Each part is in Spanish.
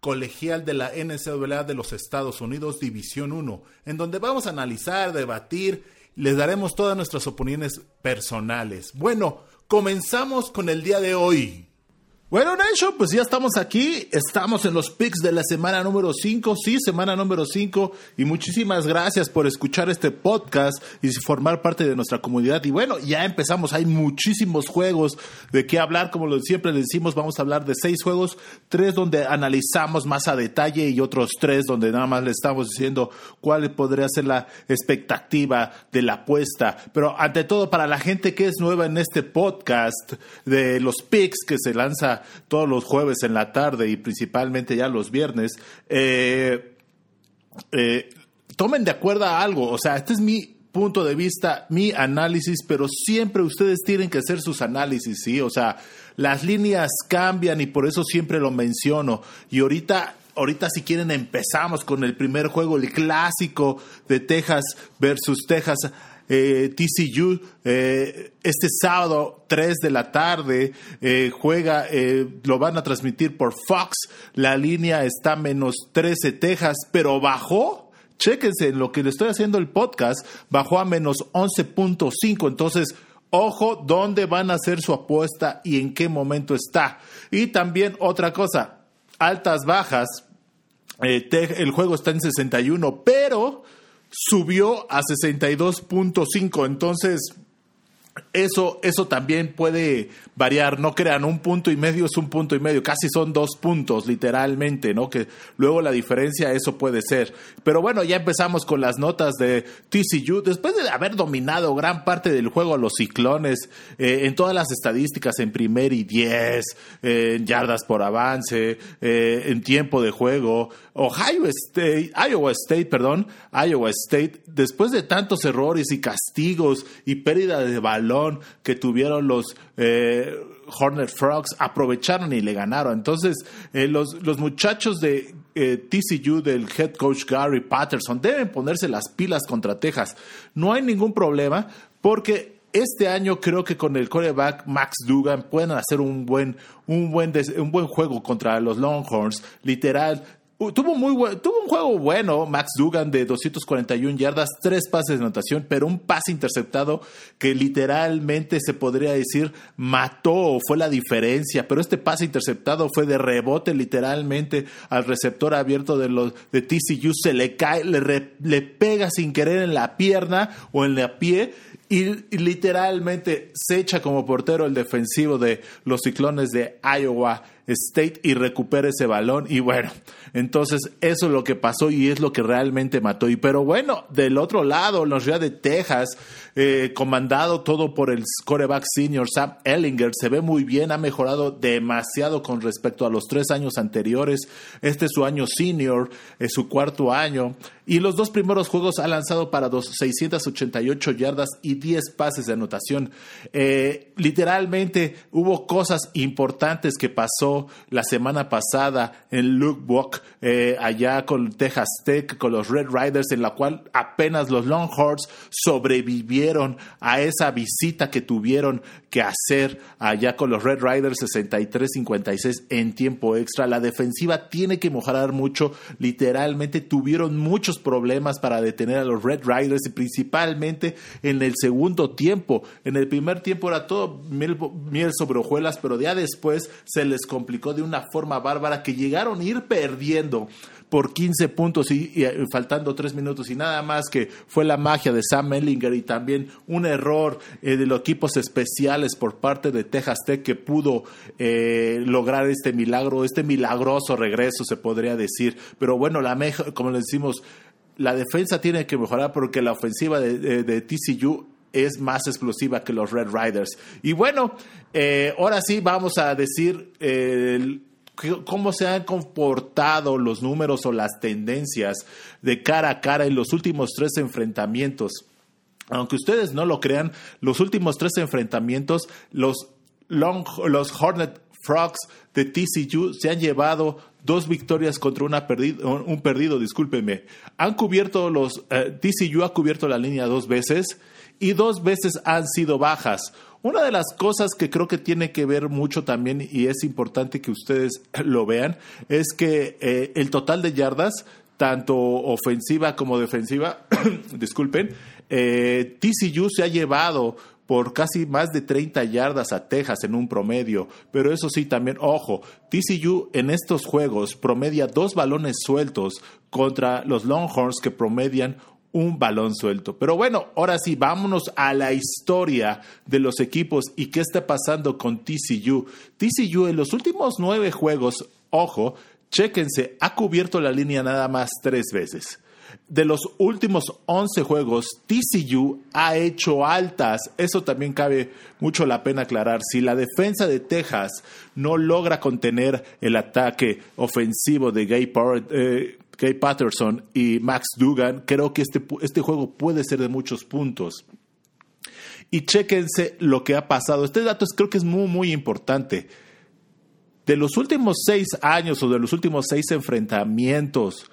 colegial de la NCAA de los Estados Unidos, División 1, en donde vamos a analizar, debatir, les daremos todas nuestras opiniones personales. Bueno, comenzamos con el día de hoy. Bueno, Nation, pues ya estamos aquí, estamos en los picks de la semana número 5, sí, semana número 5, y muchísimas gracias por escuchar este podcast y formar parte de nuestra comunidad. Y bueno, ya empezamos, hay muchísimos juegos de qué hablar, como siempre le decimos, vamos a hablar de seis juegos, tres donde analizamos más a detalle y otros tres donde nada más le estamos diciendo cuál podría ser la expectativa de la apuesta. Pero ante todo, para la gente que es nueva en este podcast de los picks que se lanza todos los jueves en la tarde y principalmente ya los viernes, eh, eh, tomen de acuerdo a algo. O sea, este es mi punto de vista, mi análisis, pero siempre ustedes tienen que hacer sus análisis, ¿sí? O sea, las líneas cambian y por eso siempre lo menciono. Y ahorita ahorita si quieren empezamos con el primer juego, el clásico de Texas versus Texas eh, TCU eh, este sábado 3 de la tarde eh, juega, lo van a transmitir por Fox, la línea está menos 13 Texas, pero bajó, chéquense, en lo que le estoy haciendo el podcast, bajó a menos 11.5, entonces... Ojo, dónde van a hacer su apuesta y en qué momento está. Y también otra cosa, altas, bajas, el juego está en 61, pero subió a 62.5. Entonces, eso, eso también puede variar, no crean, un punto y medio es un punto y medio, casi son dos puntos, literalmente, ¿no? Que luego la diferencia, eso puede ser. Pero bueno, ya empezamos con las notas de TCU. Después de haber dominado gran parte del juego a los ciclones, eh, en todas las estadísticas, en primer y diez, eh, en yardas por avance, eh, en tiempo de juego, Ohio State, Iowa State, perdón, Iowa State, después de tantos errores y castigos y pérdida de balón que tuvieron los eh, Hornet Frogs aprovecharon y le ganaron. Entonces, eh, los, los, muchachos de eh, TCU del head coach Gary Patterson deben ponerse las pilas contra Texas. No hay ningún problema porque este año creo que con el coreback Max Dugan pueden hacer un buen, un buen, un buen juego contra los Longhorns. Literal, Tuvo, muy tuvo un juego bueno, Max Dugan de 241 yardas, tres pases de anotación, pero un pase interceptado que literalmente se podría decir mató o fue la diferencia. Pero este pase interceptado fue de rebote literalmente al receptor abierto de, los, de TCU, se le cae, le, le pega sin querer en la pierna o en la pie y, literalmente se echa como portero el defensivo de los ciclones de Iowa State y recupera ese balón. Y bueno, entonces eso es lo que pasó y es lo que realmente mató. Y pero bueno, del otro lado, la Universidad de Texas, eh, comandado todo por el scoreback senior Sam Ellinger, se ve muy bien, ha mejorado demasiado con respecto a los tres años anteriores. Este es su año senior, es su cuarto año. Y los dos primeros juegos ha lanzado para dos, 688 yardas y 10 pases de anotación. Eh, literalmente hubo cosas importantes que pasó la semana pasada en Luke eh, allá con Texas Tech, con los Red Riders, en la cual apenas los Longhorns sobrevivieron a esa visita que tuvieron que hacer allá con los Red Riders 63-56 en tiempo extra. La defensiva tiene que mejorar mucho. Literalmente tuvieron muchos problemas para detener a los Red Riders y principalmente en el segundo tiempo. En el primer tiempo era todo miel, sobre hojuelas, pero ya después se les complicó de una forma bárbara que llegaron a ir perdiendo por 15 puntos y, faltando 3 minutos y nada más que fue la magia de Sam Ellinger y también un error eh, de los equipos especiales por parte de Texas Tech que pudo eh, lograr este milagro, este milagroso regreso se podría decir. Pero bueno, la como le decimos, la defensa tiene que mejorar porque la ofensiva de, TCU es más explosiva que los Red Riders. Y bueno, eh, ahora sí vamos a decir cómo se han comportado los números o las tendencias de cara a cara en los últimos tres enfrentamientos. Aunque ustedes no lo crean, los últimos tres enfrentamientos, los, los Hornet Frogs de TCU se han llevado dos victorias contra una un perdido, discúlpenme. Han cubierto los, eh, TCU ha cubierto la línea dos veces y dos veces han sido bajas. Una de las cosas que creo que tiene que ver mucho también y es importante que ustedes lo vean es que eh, el total de yardas, tanto ofensiva como defensiva, disculpen, eh, TCU se ha llevado por casi más de 30 yardas a Texas en un promedio. Pero eso sí, también, ojo, TCU en estos juegos promedia dos balones sueltos contra los Longhorns que promedian un balón suelto. Pero bueno, ahora sí, vámonos a la historia de los equipos y qué está pasando con TCU. TCU en los últimos nueve juegos, ojo, chéquense, ha cubierto la línea nada más tres veces de los últimos 11 juegos, TCU ha hecho altas. Eso también cabe mucho la pena aclarar. Si la defensa de Texas no logra contener el ataque ofensivo de Gay, eh, Patterson y Max Dugan, creo que este, este juego puede ser de muchos puntos. Y chéquense lo que ha pasado. Este dato creo que es muy, muy importante. De los últimos seis años o de los últimos seis enfrentamientos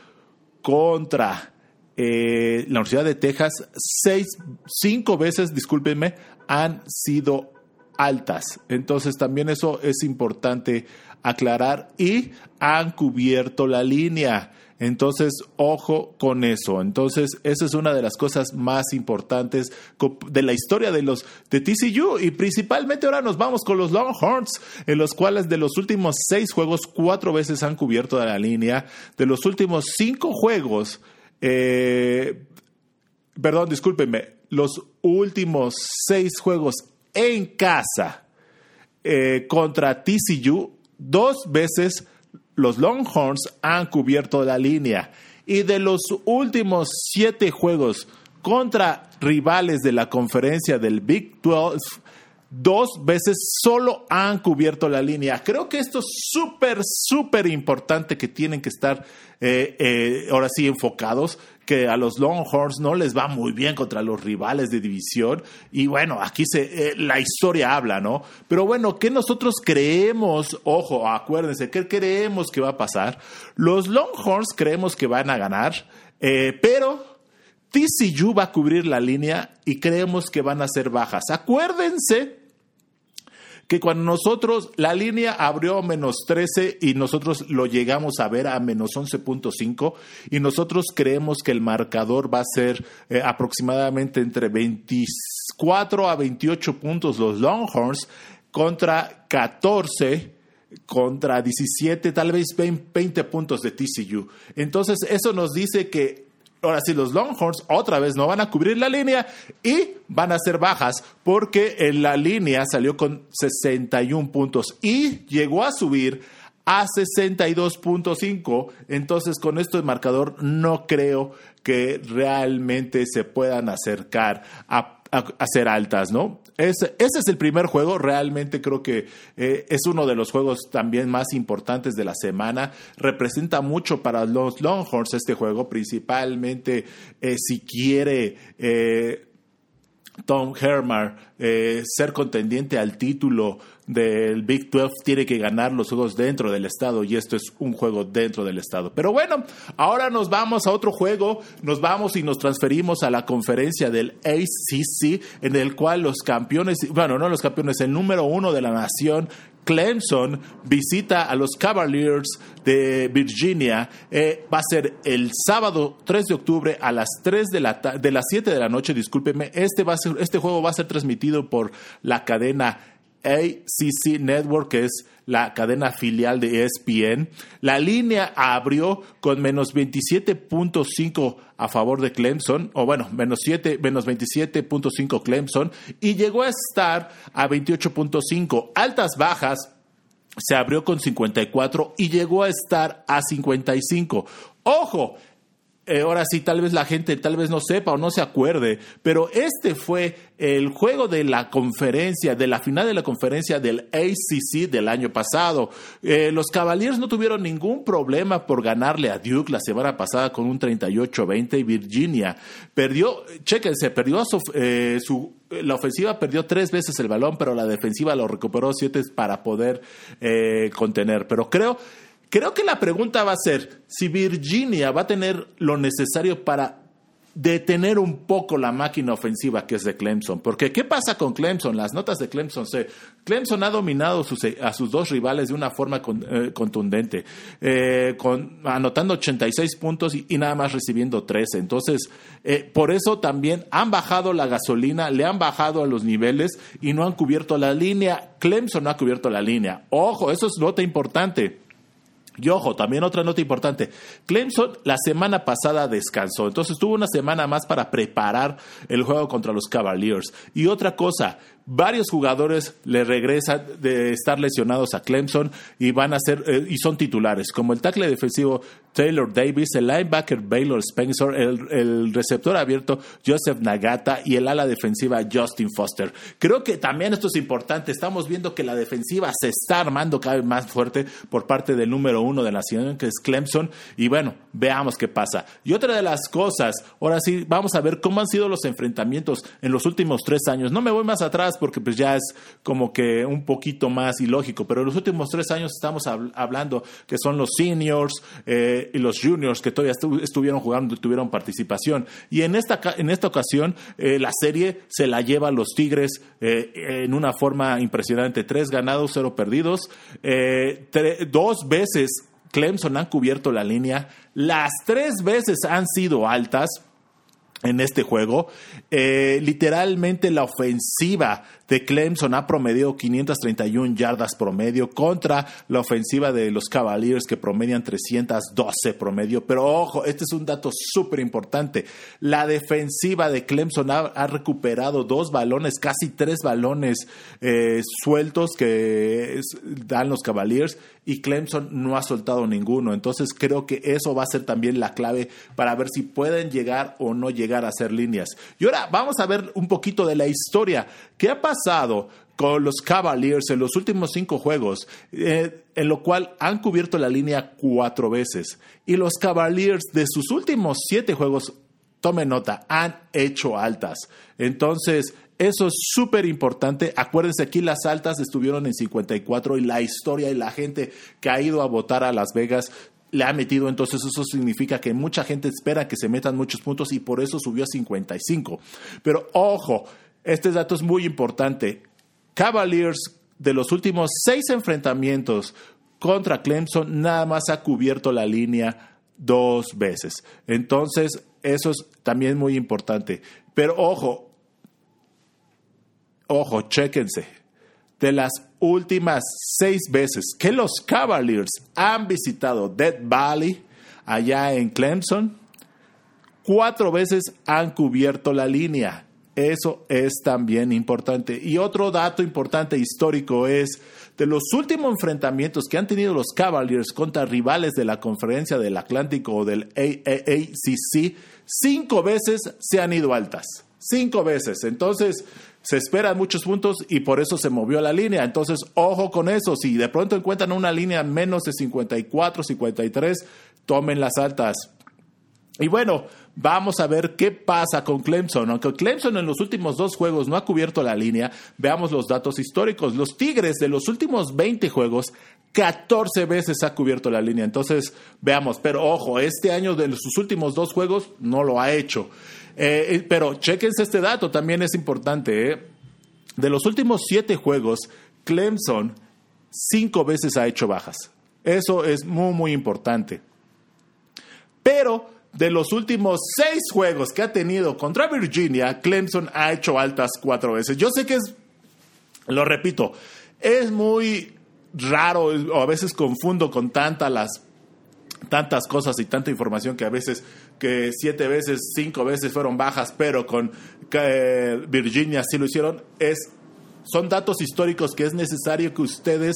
contra eh, la Universidad de Texas, seis, cinco veces, discúlpenme, han sido altas. Entonces también eso es importante aclarar y han cubierto la línea. Entonces, ojo con eso. Entonces, esa es una de las cosas más importantes de la historia de los de TCU y principalmente ahora nos vamos con los Longhorns, en los cuales de los últimos seis juegos cuatro veces han cubierto la línea. De los últimos cinco juegos eh, perdón, discúlpenme, los últimos seis juegos en casa eh, contra TCU, dos veces los Longhorns han cubierto la línea. Y de los últimos siete juegos contra rivales de la conferencia del Big 12, dos veces solo han cubierto la línea. Creo que esto es súper, súper importante que tienen que estar eh, eh, ahora sí enfocados que a los Longhorns no les va muy bien contra los rivales de división y bueno, aquí se, eh, la historia habla, ¿no? Pero bueno, ¿qué nosotros creemos? Ojo, acuérdense, ¿qué creemos que va a pasar? Los Longhorns creemos que van a ganar, pero TCU va a cubrir la línea y creemos que van a ser bajas. Acuérdense que cuando nosotros, la línea abrió a menos 13 y nosotros lo llegamos a ver a menos 11.5 y nosotros creemos que el marcador va a ser eh, aproximadamente entre 24 a 28 puntos los Longhorns contra 14 contra 17, tal vez 20 puntos de TCU. Entonces, eso nos dice que Ahora sí, los Longhorns otra vez no van a cubrir la línea y van a ser bajas porque en la línea salió con 61 puntos y llegó a subir a 62.5. Entonces, con esto de marcador, no creo que realmente se puedan acercar a a, altas, ¿no? Ese, ese, es el primer juego, realmente creo que eh, es uno de los juegos también más importantes de la semana. Representa mucho para los Longhorns este juego, principalmente eh, si quiere eh, Tom Hermar ser contendiente al título del Big 12 tiene que ganar los juegos dentro del estado y esto es un juego dentro del estado. Pero bueno, ahora nos vamos a otro juego, nos vamos y nos transferimos a la conferencia del ACC en el cual los campeones, bueno, no los campeones, el número uno de la nación, Clemson visita a los Cavaliers de Virginia. Eh, va a ser el sábado 3 de octubre a las 3 de, la de las 7 de la noche, discúlpeme. Este, va a ser, este juego va a ser transmitido por la cadena ACC Network, que es la cadena filial de ESPN. La línea abrió con menos 27.5 a favor de Clemson, o bueno, menos, 7, menos 27.5 Clemson, y llegó a estar a 28.5. Altas bajas, se abrió con 54 y llegó a estar a 55. Ojo, eh, ahora sí, tal vez la gente tal vez no sepa o no se acuerde, pero este fue el juego de la conferencia, de la final de la conferencia del ACC del año pasado. Eh, los Cavaliers no tuvieron ningún problema por ganarle a Duke la semana pasada con un 38-20 y Virginia perdió, chéquense, perdió su, eh, su la ofensiva perdió tres veces el balón, pero la defensiva lo recuperó siete para poder contener. Pero creo Creo que la pregunta va a ser si Virginia va a tener lo necesario para detener un poco la máquina ofensiva que es de Clemson. Porque, ¿qué pasa con Clemson? Las notas de Clemson. Se, Clemson ha dominado a sus dos rivales de una forma eh, contundente, eh, con, anotando 86 puntos y, nada más recibiendo 13. Entonces, eh, por eso también han bajado la gasolina, le han bajado a los niveles y no han cubierto la línea. Clemson no ha cubierto la línea. Ojo, eso es nota importante. Y ojo, también otra nota importante. Clemson la semana pasada descansó, entonces tuvo una semana más para preparar el juego contra los Cavaliers. Y otra cosa, varios jugadores le regresan de estar lesionados a Clemson y van a ser eh, y son titulares, como el tackle defensivo Taylor Davis, el linebacker Baylor Spencer, el, receptor abierto Joseph Nagata y el ala defensiva Justin Foster. Creo que también esto es importante. Estamos viendo que la defensiva se está armando cada vez más fuerte por parte del número uno de la ciudad, que es Clemson. Y bueno, veamos qué pasa. Y otra de las cosas, ahora sí, vamos a ver cómo han sido los enfrentamientos en los últimos tres años. No me voy más atrás porque pues ya es como que un poquito más ilógico, pero en los últimos tres años estamos hablando que son los seniors eh, y los juniors que todavía estuvieron jugando tuvieron participación. Y en esta, en esta ocasión eh, la serie se la lleva a los Tigres eh, en una forma impresionante. Tres ganados, cero perdidos. dos veces Clemson han cubierto la línea. Las tres veces han sido altas en este juego. Eh, literalmente la ofensiva de Clemson ha promediado 531 yardas promedio contra la ofensiva de los Cavaliers que promedian 312 promedio. Pero ojo, este es un dato súper importante. La defensiva de Clemson ha, recuperado dos balones, casi tres balones eh, sueltos que dan los Cavaliers y Clemson no ha soltado ninguno. Entonces creo que eso va a ser también la clave para ver si pueden llegar o no llegar a hacer líneas. Y ahora vamos a ver un poquito de la historia. ¿Qué ha pasado con los Cavaliers en los últimos cinco juegos, eh, en lo cual han cubierto la línea cuatro veces. Y los Cavaliers de sus últimos siete juegos, tomen nota, han hecho altas. Entonces, eso es súper importante. Acuérdense, aquí las altas estuvieron en 54 y la historia y la gente que ha ido a votar a Las Vegas le ha metido, entonces eso significa que mucha gente espera que se metan muchos puntos y por eso subió a 55. Pero ojo, este dato es muy importante. Cavaliers de los últimos seis enfrentamientos contra Clemson nada más ha cubierto la línea dos veces. Entonces, eso es también muy importante. Pero ojo, ojo, chéquense. De las últimas seis veces que los Cavaliers han visitado Death Valley, allá en Clemson, cuatro veces han cubierto la línea. Eso es también importante. Y otro dato importante histórico es de los últimos enfrentamientos que han tenido los Cavaliers contra rivales de la Conferencia del Atlántico o del AACC, cinco veces se han ido altas. Cinco veces. Entonces, se esperan muchos puntos y por eso se movió la línea. Entonces, ojo con eso. Si de pronto encuentran una línea menos de 54, 53, tomen las altas. Y bueno, vamos a ver qué pasa con Clemson. Aunque Clemson en los últimos dos juegos no ha cubierto la línea, veamos los datos históricos. Los Tigres de los últimos 20 juegos, 14 veces ha cubierto la línea. Entonces, veamos, pero ojo, este año de sus últimos dos juegos no lo ha hecho. Eh, eh, pero chequense este dato, también es importante. ¿eh? De los últimos siete juegos, Clemson cinco veces ha hecho bajas. Eso es muy, muy importante. Pero de los últimos seis juegos que ha tenido contra Virginia, Clemson ha hecho altas cuatro veces. Yo sé que es, lo repito, es muy raro o a veces confundo con tantas las tantas cosas y tanta información que a veces que siete veces, cinco veces fueron bajas, pero con eh, Virginia sí lo hicieron, es, son datos históricos que es necesario que ustedes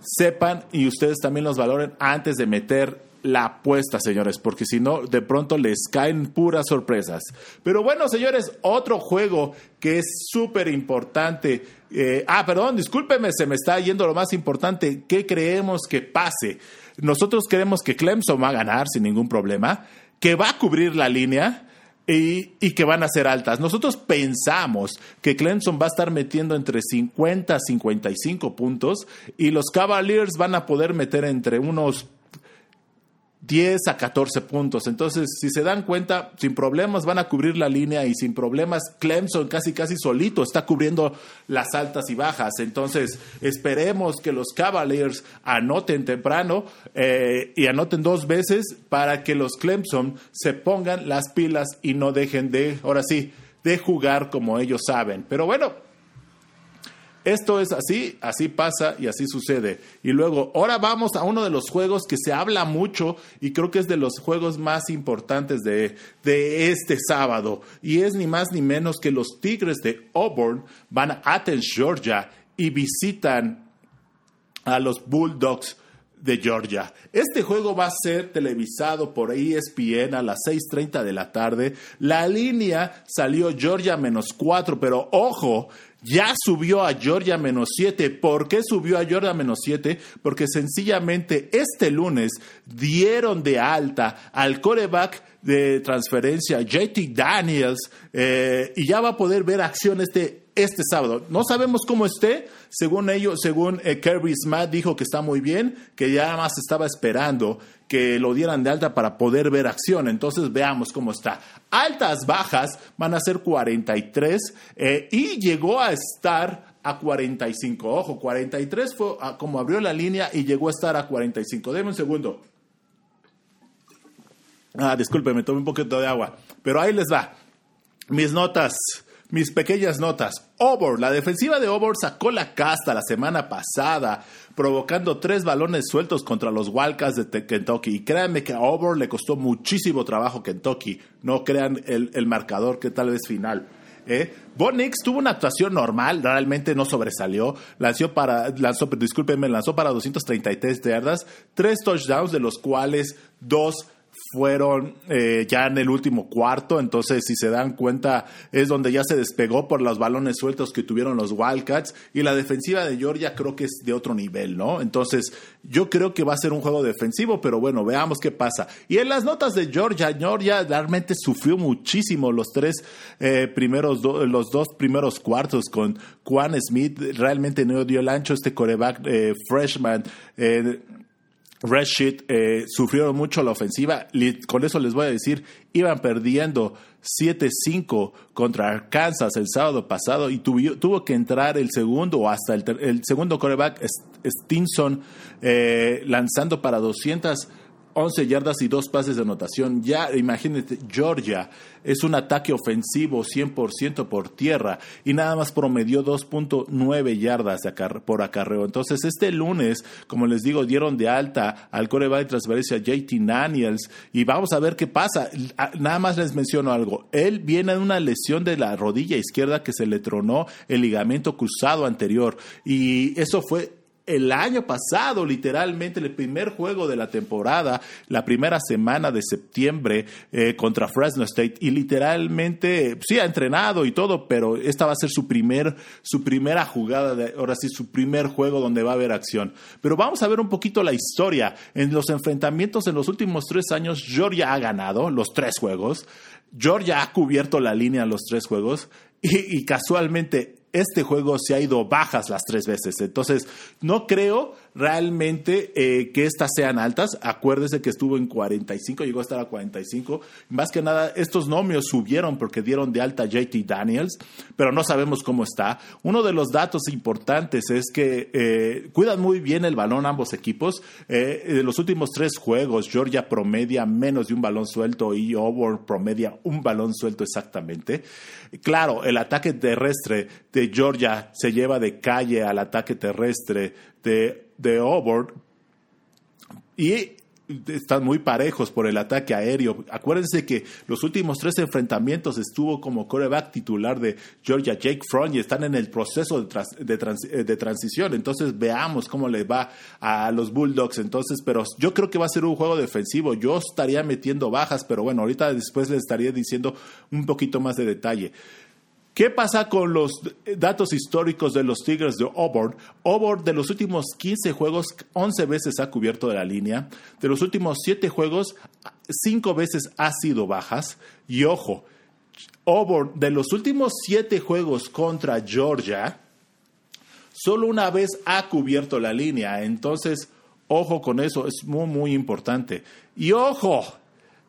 sepan y ustedes también los valoren antes de meter la apuesta, señores, porque si no, de pronto les caen puras sorpresas. Pero bueno, señores, otro juego que es súper importante. Eh, ah, perdón, discúlpeme, se me está yendo lo más importante. ¿Qué creemos que pase? Nosotros creemos que Clemson va a ganar sin ningún problema, que va a cubrir la línea. Y, y, que van a ser altas. Nosotros pensamos que Clemson va a estar metiendo entre 50 a 55 puntos y los Cavaliers van a poder meter entre unos 10 a 14 puntos. Entonces, si se dan cuenta, sin problemas van a cubrir la línea y sin problemas Clemson casi casi solito está cubriendo las altas y bajas. Entonces, esperemos que los Cavaliers anoten temprano eh, y anoten dos veces para que los Clemson se pongan las pilas y no dejen de, ahora sí, de jugar como ellos saben. Pero bueno, esto es así, así pasa y así sucede. Y luego, ahora vamos a uno de los juegos que se habla mucho y creo que es de los juegos más importantes de, de este sábado. Y es ni más ni menos que los Tigres de Auburn van a Athens, Georgia y visitan a los Bulldogs de Georgia. Este juego va a ser televisado por ESPN a las 6.30 de la tarde. La línea salió Georgia menos 4, pero ojo, ya subió a Georgia menos 7. ¿Por qué subió a Georgia menos 7? Porque sencillamente este lunes dieron de alta al coreback de transferencia JT Daniels eh, y ya va a poder ver acción este, este sábado. No sabemos cómo esté, según ellos, según eh, Kirby Smart dijo que está muy bien, que ya más estaba esperando que lo dieran de alta para poder ver acción. Entonces veamos cómo está. Altas, bajas van a ser 43 eh, y llegó a estar a 45. Ojo, 43 fue como abrió la línea y llegó a estar a 45. Deme un segundo. Ah, disculpe, me tomé un poquito de agua. Pero ahí les va. Mis notas mis pequeñas notas. Auburn, la defensiva de Auburn sacó la casta la semana pasada, provocando tres balones sueltos contra los Wildcats de Kentucky. Y créanme que a Auburn le costó muchísimo trabajo Kentucky. No crean el, marcador que tal vez final. ¿Eh? Bonix tuvo una actuación normal, realmente no sobresalió. Lanzó para, lanzó, discúlpenme, lanzó para 233 yardas, tres touchdowns, de los cuales dos fueron eh, ya en el último cuarto, entonces si se dan cuenta es donde ya se despegó por los balones sueltos que tuvieron los Wildcats y la defensiva de Georgia creo que es de otro nivel, ¿no? Entonces yo creo que va a ser un juego defensivo, pero bueno, veamos qué pasa. Y en las notas de Georgia, Georgia realmente sufrió muchísimo los tres eh, primeros, los dos primeros cuartos con Juan Smith, realmente no dio el ancho este coreback eh, freshman. Sheet eh, sufrieron mucho la ofensiva. Con eso les voy a decir, iban perdiendo 7-5 contra Arkansas el sábado pasado y tuvo, que entrar el segundo o hasta el, segundo coreback, Stinson, eh, lanzando para 200 11 yardas y dos pases de anotación. Ya, imagínate, Georgia es un ataque ofensivo 100% por tierra y nada más promedió 2.9 yardas por acarreo. Entonces, este lunes, como les digo, dieron de alta al coreback de transferencia JT Daniels y vamos a ver qué pasa. Nada más les menciono algo. Él viene de una lesión de la rodilla izquierda que se le tronó el ligamento cruzado anterior y eso fue el año pasado, literalmente, el primer juego de la temporada, la primera semana de septiembre eh, contra Fresno State, y literalmente, sí, ha entrenado y todo, pero esta va a ser su, primer, su primera jugada, de, ahora sí, su primer juego donde va a haber acción. Pero vamos a ver un poquito la historia. En los enfrentamientos en los últimos tres años, Georgia ha ganado los tres juegos. Georgia ha cubierto la línea en los tres juegos y, y casualmente este juego se ha ido bajas las tres veces. Entonces, no creo realmente eh, que estas sean altas. Acuérdese que estuvo en 45, llegó a estar a 45. Más que nada, estos nomios subieron porque dieron de alta JT Daniels, pero no sabemos cómo está. Uno de los datos importantes es que eh, cuidan muy bien el balón ambos equipos. Eh, de los últimos tres juegos, Georgia promedia menos de un balón suelto y Auburn promedia un balón suelto exactamente. Claro, el ataque terrestre de Georgia se lleva de calle al ataque terrestre de, de Auburn. Y están muy parejos por el ataque aéreo. Acuérdense que los últimos tres enfrentamientos estuvo como coreback titular de Georgia Jake Front y están en el proceso de, eh, de, transición. Entonces veamos cómo le va a los Bulldogs. Entonces, pero yo creo que va a ser un juego defensivo. Yo estaría metiendo bajas, pero bueno, ahorita después les estaría diciendo un poquito más de detalle. ¿Qué pasa con los datos históricos de los Tigres de Auburn? Auburn de los últimos 15 juegos, 11 veces ha cubierto la línea. De los últimos 7 juegos, 5 veces ha sido bajas. Y ojo, Auburn de los últimos 7 juegos contra Georgia, solo una vez ha cubierto la línea. Entonces, ojo con eso, es muy, muy importante. Y ojo,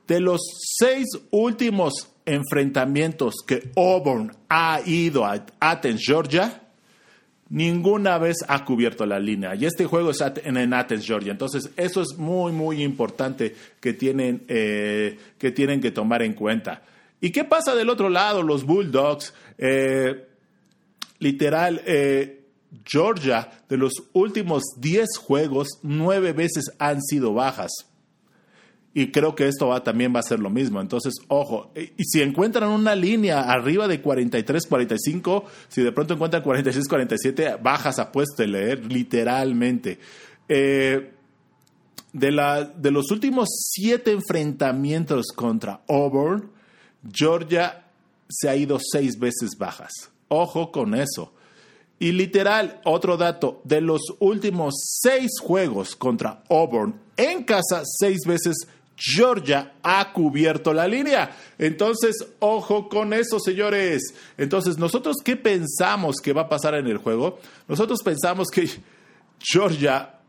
de los 6 últimos enfrentamientos que Auburn ha ido a Athens, Georgia, ninguna vez ha cubierto la línea. Y este juego es en Athens, Georgia. Entonces, eso es muy, muy importante que tienen, eh, que, tienen que tomar en cuenta. ¿Y qué pasa del otro lado? Los Bulldogs, eh, literal, eh, Georgia, de los últimos 10 juegos, nueve veces han sido bajas. Y creo que esto va, también va a ser lo mismo. Entonces, ojo, y si encuentran una línea arriba de 43, 45, si de pronto encuentran 46, 47, bajas a puesto de leer, literalmente. Eh, de, la, de los últimos siete enfrentamientos contra Auburn, Georgia se ha ido seis veces bajas. Ojo con eso. Y literal, otro dato, de los últimos seis juegos contra Auburn en casa, seis veces Georgia ha cubierto la línea. Entonces, ojo con eso, señores. Entonces, nosotros, ¿qué pensamos que va a pasar en el juego? Nosotros pensamos que Georgia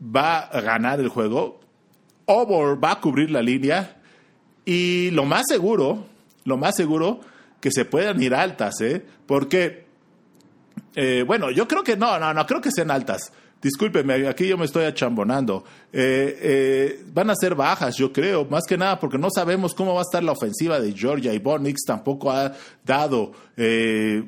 va a ganar el juego, Auburn va a cubrir la línea y lo más seguro, lo más seguro, que se puedan ir altas, ¿eh? Porque, eh, bueno, yo creo que no, no, no creo que sean altas. Discúlpeme, aquí yo me estoy achambonando. Eh, eh, van a ser bajas, yo creo, más que nada porque no sabemos cómo va a estar la ofensiva de Georgia y Bonix tampoco ha dado eh,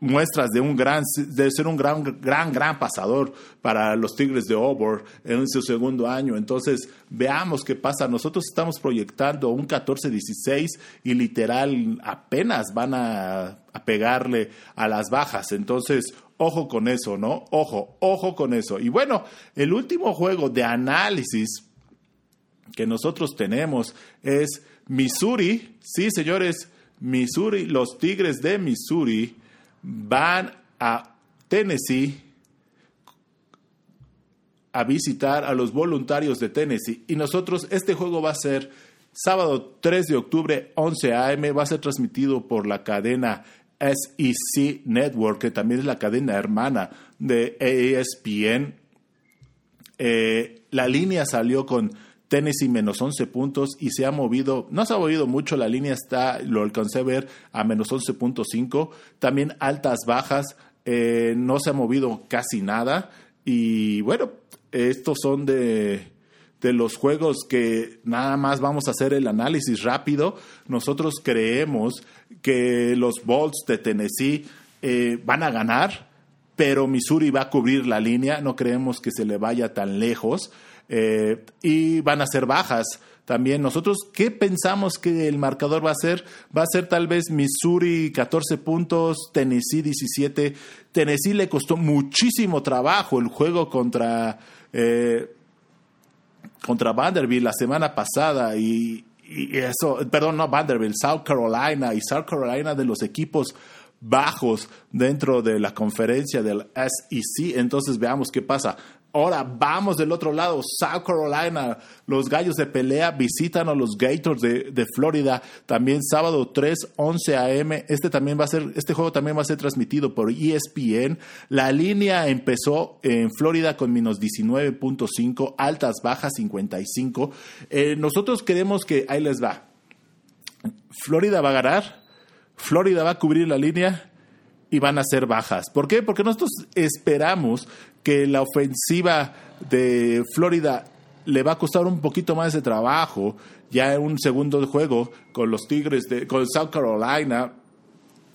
muestras de un gran, de ser un gran, gran, gran pasador para los Tigres de Auburn en su segundo año. Entonces, veamos qué pasa. Nosotros estamos proyectando un 14-16 y literal apenas van a, a pegarle a las bajas. Entonces, Ojo con eso, ¿no? Ojo, ojo con eso. Y bueno, el último juego de análisis que nosotros tenemos es Missouri. Sí, señores, Missouri, los Tigres de Missouri van a Tennessee a visitar a los voluntarios de Tennessee. Y nosotros, este juego va a ser sábado 3 de octubre, 11 a.m., va a ser transmitido por la cadena SEC Network, que también es la cadena hermana de ESPN. Eh, la línea salió con Tennessee menos 11 puntos y se ha movido, no se ha movido mucho, la línea está, lo alcancé a ver a menos 11.5, también altas, bajas, eh, no se ha movido casi nada y bueno, estos son de, de los juegos que nada más vamos a hacer el análisis rápido. Nosotros creemos que los Bolts de Tennessee eh, van a ganar, pero Missouri va a cubrir la línea, no creemos que se le vaya tan lejos eh, y van a ser bajas. También nosotros, ¿qué pensamos que el marcador va a ser? Va a ser tal vez Missouri 14 puntos, Tennessee 17. Tennessee le costó muchísimo trabajo el juego contra, eh, contra Vanderbilt la semana pasada y, y eso, perdón, no Vanderbilt, South Carolina y South Carolina de los equipos bajos dentro de la conferencia del SEC. Entonces veamos qué pasa. Ahora vamos del otro lado, South Carolina, los gallos de pelea visitan a los Gators de, Florida, también sábado 3, 11 a.m. Este también va a ser, este juego también va a ser transmitido por ESPN. La línea empezó en Florida con menos 19.5, altas, bajas 55. Eh, nosotros queremos que, ahí les va, Florida va a ganar, Florida va a cubrir la línea y van a ser bajas. ¿Por qué? Porque nosotros esperamos que la ofensiva de Florida le va a costar un poquito más de trabajo ya en un segundo juego con los Tigres de con South Carolina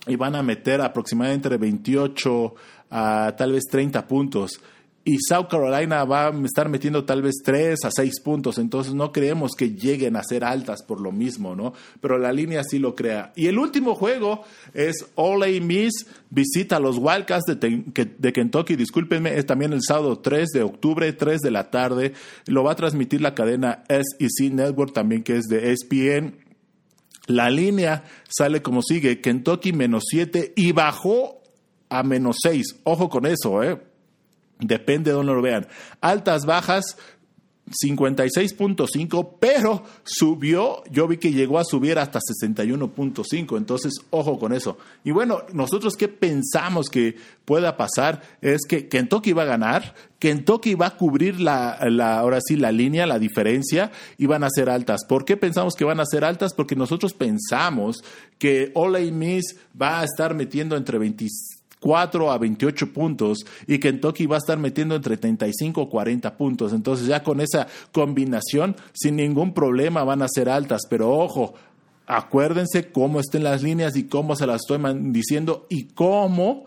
y van a meter aproximadamente entre 28 a tal vez 30 puntos y South Carolina va a estar metiendo tal vez 3 a 6 puntos, entonces no creemos que lleguen a ser altas por lo mismo, ¿no? Pero la línea sí lo crea. Y el último juego es Ole Miss visita a los Wildcats de, Kentucky, discúlpenme, es también el sábado 3 de octubre, 3 de la tarde, lo va a transmitir la cadena SEC Network también que es de ESPN. La línea sale como sigue, Kentucky menos 7 y bajó a menos 6. Ojo con eso, ¿eh? Depende de dónde lo vean. Altas, bajas, 56.5, pero subió, yo vi que llegó a subir hasta 61.5, entonces ojo con eso. Y bueno, nosotros qué pensamos que pueda pasar es que Kentucky va a ganar, Kentucky va a cubrir la, la, ahora sí, la línea, la diferencia y van a ser altas. ¿Por qué pensamos que van a ser altas? Porque nosotros pensamos que Ole Miss va a estar metiendo entre 26 4 a 28 puntos y Kentucky va a estar metiendo entre 35 o 40 puntos. Entonces ya con esa combinación, sin ningún problema van a ser altas. Pero ojo, acuérdense cómo estén las líneas y cómo se las estoy diciendo y cómo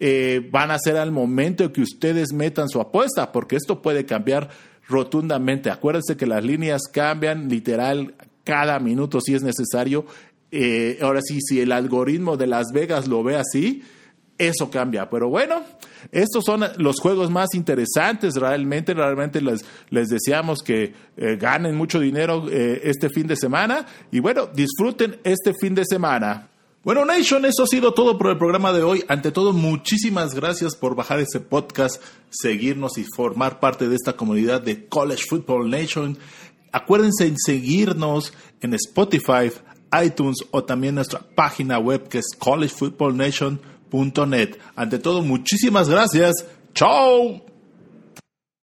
eh, van a ser al momento que ustedes metan su apuesta, porque esto puede cambiar rotundamente. Acuérdense que las líneas cambian literal cada minuto si es necesario. Eh, ahora sí, si el algoritmo de Las Vegas lo ve así, eso cambia. Pero bueno, estos son los juegos más interesantes realmente. Realmente les, les deseamos que eh, ganen mucho dinero eh, este fin de semana. Y bueno, disfruten este fin de semana. Bueno, Nation, eso ha sido todo por el programa de hoy. Ante todo, muchísimas gracias por bajar ese podcast, seguirnos y formar parte de esta comunidad de College Football Nation. Acuérdense en seguirnos en Spotify, iTunes o también nuestra página web que es College Football Nation. Ante todo, muchísimas gracias. Chao.